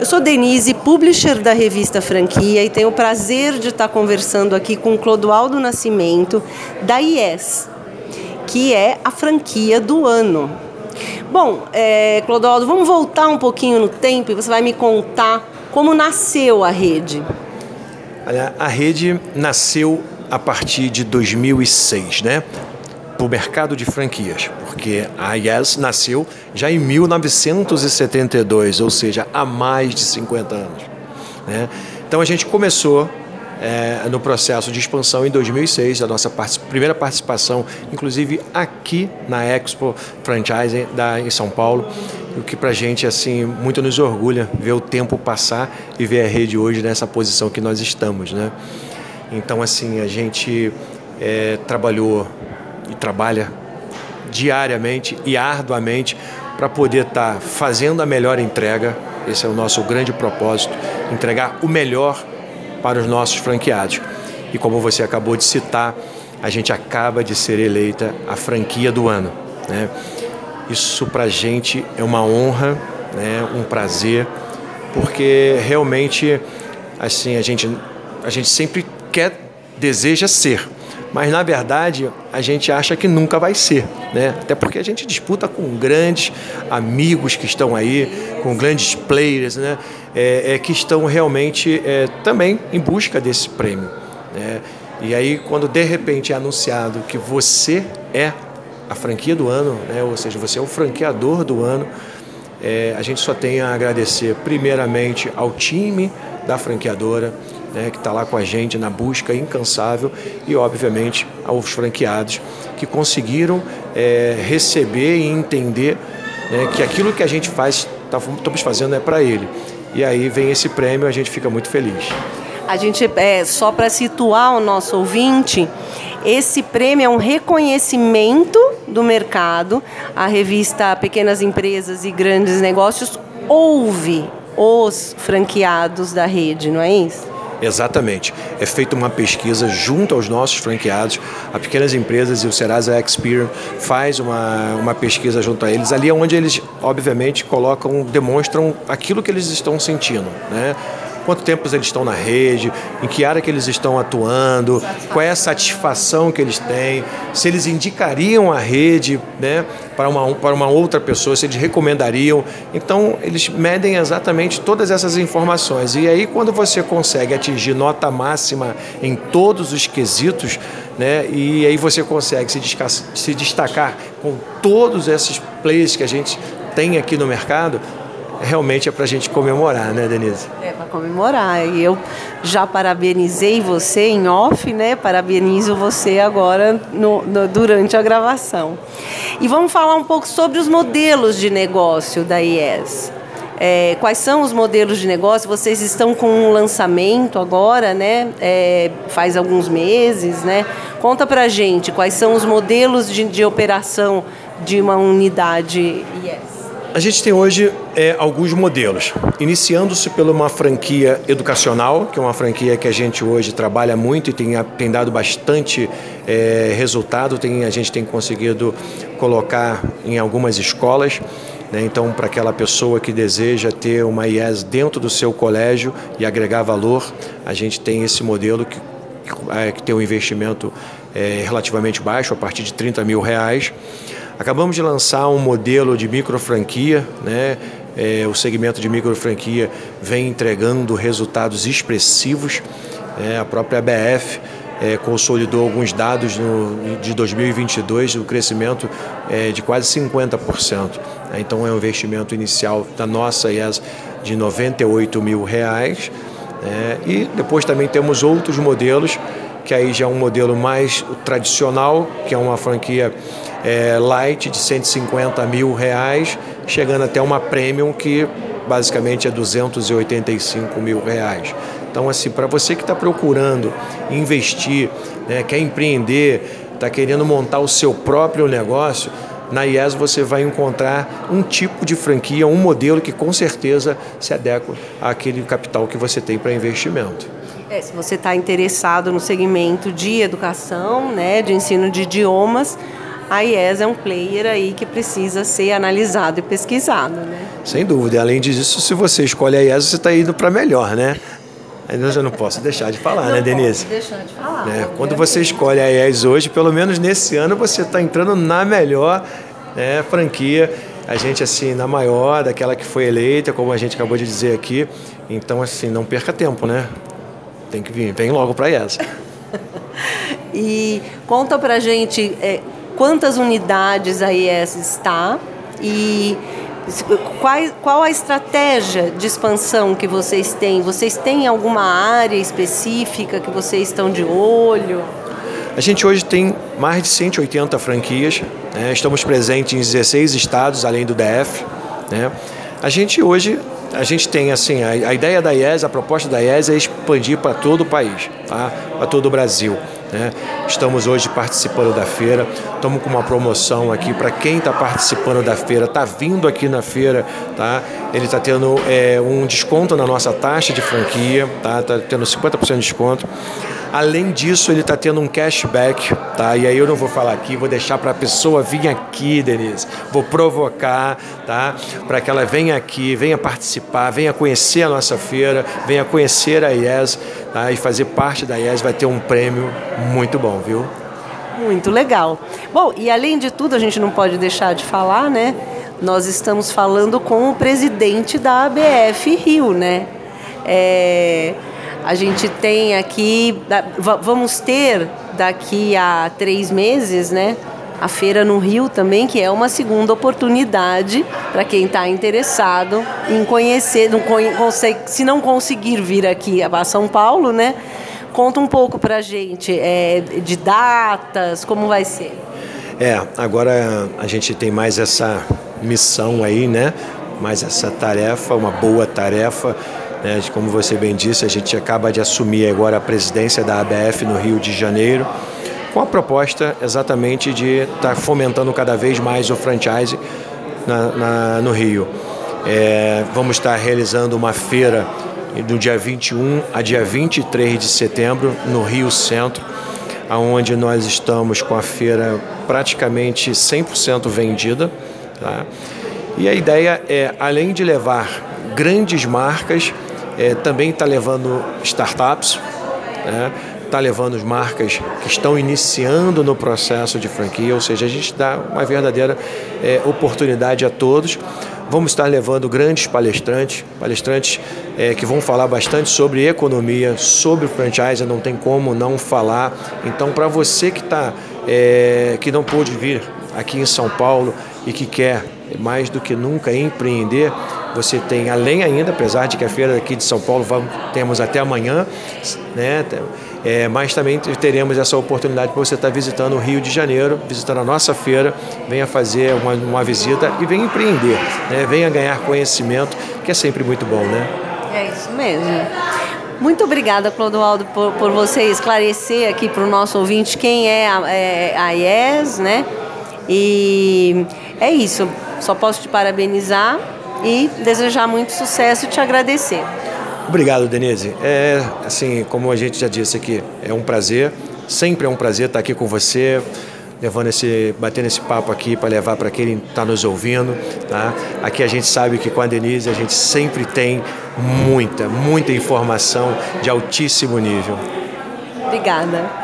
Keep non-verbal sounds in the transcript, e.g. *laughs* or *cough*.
Eu sou Denise, publisher da revista Franquia, e tenho o prazer de estar conversando aqui com Clodoaldo Nascimento, da IES, que é a franquia do ano. Bom, é, Clodoaldo, vamos voltar um pouquinho no tempo e você vai me contar como nasceu a rede. Olha, a rede nasceu a partir de 2006, né? Para o mercado de franquias, porque a Yes nasceu já em 1972, ou seja, há mais de 50 anos. Né? Então a gente começou é, no processo de expansão em 2006, a nossa primeira participação, inclusive aqui na Expo Franchising da, em São Paulo, o que para a gente assim muito nos orgulha ver o tempo passar e ver a rede hoje nessa posição que nós estamos, né? Então assim a gente é, trabalhou e trabalha diariamente e arduamente para poder estar tá fazendo a melhor entrega. Esse é o nosso grande propósito, entregar o melhor para os nossos franqueados. E como você acabou de citar, a gente acaba de ser eleita a franquia do ano. Né? Isso para a gente é uma honra, né? um prazer, porque realmente assim a gente, a gente sempre quer, deseja ser mas na verdade a gente acha que nunca vai ser, né? Até porque a gente disputa com grandes amigos que estão aí, com grandes players, né? É, é que estão realmente é, também em busca desse prêmio. Né? E aí quando de repente é anunciado que você é a franquia do ano, né? ou seja, você é o franqueador do ano, é, a gente só tem a agradecer primeiramente ao time da franqueadora, né, que está lá com a gente na busca incansável e, obviamente, aos franqueados que conseguiram é, receber e entender né, que aquilo que a gente faz, tá, estamos fazendo é para ele. E aí vem esse prêmio, a gente fica muito feliz. A gente, é, só para situar o nosso ouvinte, esse prêmio é um reconhecimento do mercado. A revista Pequenas Empresas e Grandes Negócios ouve os franqueados da rede, não é isso? Exatamente. É feita uma pesquisa junto aos nossos franqueados, a pequenas empresas e o Serasa Experience faz uma, uma pesquisa junto a eles, ali é onde eles, obviamente, colocam, demonstram aquilo que eles estão sentindo, né? Quanto tempo eles estão na rede, em que área que eles estão atuando, qual é a satisfação que eles têm, se eles indicariam a rede né, para, uma, para uma outra pessoa, se eles recomendariam. Então, eles medem exatamente todas essas informações. E aí, quando você consegue atingir nota máxima em todos os quesitos, né, e aí você consegue se, se destacar com todos esses players que a gente tem aqui no mercado, realmente é para a gente comemorar, né, Denise? É para comemorar. E eu já parabenizei você em off, né? Parabenizo você agora no, no, durante a gravação. E vamos falar um pouco sobre os modelos de negócio da IES. É, quais são os modelos de negócio? Vocês estão com um lançamento agora, né? É, faz alguns meses, né? Conta para gente quais são os modelos de, de operação de uma unidade IES. A gente tem hoje é, alguns modelos, iniciando-se pela uma franquia educacional, que é uma franquia que a gente hoje trabalha muito e tem, tem dado bastante é, resultado, tem, a gente tem conseguido colocar em algumas escolas. Né? Então, para aquela pessoa que deseja ter uma IES dentro do seu colégio e agregar valor, a gente tem esse modelo que, que, é, tem um investimento é, relativamente baixo, a partir de 30 mil reais. Acabamos de lançar um modelo de micro franquia, né? É, o segmento de micro franquia vem entregando resultados expressivos. É, a própria BF é, consolidou alguns dados no, de 2022, o crescimento é de quase 50%. Então é um investimento inicial da nossa IES de 98 mil reais. É, e depois também temos outros modelos, que aí já é um modelo mais tradicional, que é uma franquia é, light de 150 mil reais, chegando até uma premium que basicamente é 285 mil reais. Então, assim, para você que está procurando investir, né, quer empreender, está querendo montar o seu próprio negócio, na IES você vai encontrar um tipo de franquia, um modelo que com certeza se adequa àquele capital que você tem para investimento. É, se você está interessado no segmento de educação, né, de ensino de idiomas, a IES é um player aí que precisa ser analisado e pesquisado, né? Sem dúvida. E além disso, se você escolhe a IES, você está indo para melhor, né? Eu não posso deixar de falar, não né, Denise? deixar de falar. Né? Quando você escolhe a IES hoje, pelo menos nesse ano, você está entrando na melhor né, franquia. A gente, assim, na maior, daquela que foi eleita, como a gente acabou de dizer aqui. Então, assim, não perca tempo, né? Tem que vir, vem logo para a IES. *laughs* e conta pra gente é, quantas unidades a IES está e qual, qual a estratégia de expansão que vocês têm? Vocês têm alguma área específica que vocês estão de olho? A gente hoje tem mais de 180 franquias, né? estamos presentes em 16 estados, além do DF. Né? A gente hoje a gente tem assim, a, a, ideia da IES, a proposta da IES é expandir para todo o país, tá? para todo o Brasil. Né? Estamos hoje participando da feira, estamos com uma promoção aqui para quem está participando da feira, está vindo aqui na feira, tá? ele está tendo é, um desconto na nossa taxa de franquia, está tá tendo 50% de desconto. Além disso, ele está tendo um cashback, tá? E aí eu não vou falar aqui, vou deixar para a pessoa vir aqui, Denise. Vou provocar, tá? Para que ela venha aqui, venha participar, venha conhecer a nossa feira, venha conhecer a IES, tá? E fazer parte da IES vai ter um prêmio muito bom, viu? Muito legal. Bom, e além de tudo, a gente não pode deixar de falar, né? Nós estamos falando com o presidente da ABF Rio, né? É, a gente tem aqui, vamos ter daqui a três meses, né? A feira no Rio também, que é uma segunda oportunidade para quem está interessado em conhecer, não se não conseguir vir aqui a São Paulo, né? Conta um pouco para a gente é, de datas, como vai ser. É, agora a gente tem mais essa missão aí, né? Mais essa tarefa, uma boa tarefa né? Como você bem disse, a gente acaba de assumir agora a presidência da ABF no Rio de Janeiro, com a proposta exatamente de estar tá fomentando cada vez mais o franchise na, na, no Rio. É, vamos estar realizando uma feira do dia 21 a dia 23 de setembro no Rio Centro, aonde nós estamos com a feira praticamente 100% vendida. Tá? E a ideia é, além de levar grandes marcas, é, também está levando startups, está né? Tá levando as marcas que estão iniciando no processo de franquia, ou seja, a gente dá uma verdadeira é, oportunidade a todos. Vamos estar levando grandes palestrantes, palestrantes é, que vão falar bastante sobre economia, sobre franchise, não tem como não falar. Então, para você que tá, é, que não pôde vir aqui em São Paulo e que quer mais do que nunca empreender, você tem, além ainda, apesar de que a feira aqui de São Paulo vamos, temos até amanhã, né? É, mas também teremos essa oportunidade para você estar visitando o Rio de Janeiro, visitando a nossa feira, venha fazer uma, uma visita e venha empreender, né? venha ganhar conhecimento, que é sempre muito bom, né? É isso mesmo. Muito obrigada, Clodoaldo, por, por você esclarecer aqui para o nosso ouvinte quem é a, é a IES, né? E é isso. Só posso te parabenizar e desejar muito sucesso e te agradecer. Obrigado, Denise. É, assim, como a gente já disse aqui, é um prazer, sempre é um prazer estar aqui com você, levando esse, batendo esse papo aqui para levar para quem está nos ouvindo. Tá? Aqui a gente sabe que com a Denise a gente sempre tem muita, muita informação de altíssimo nível. Obrigada.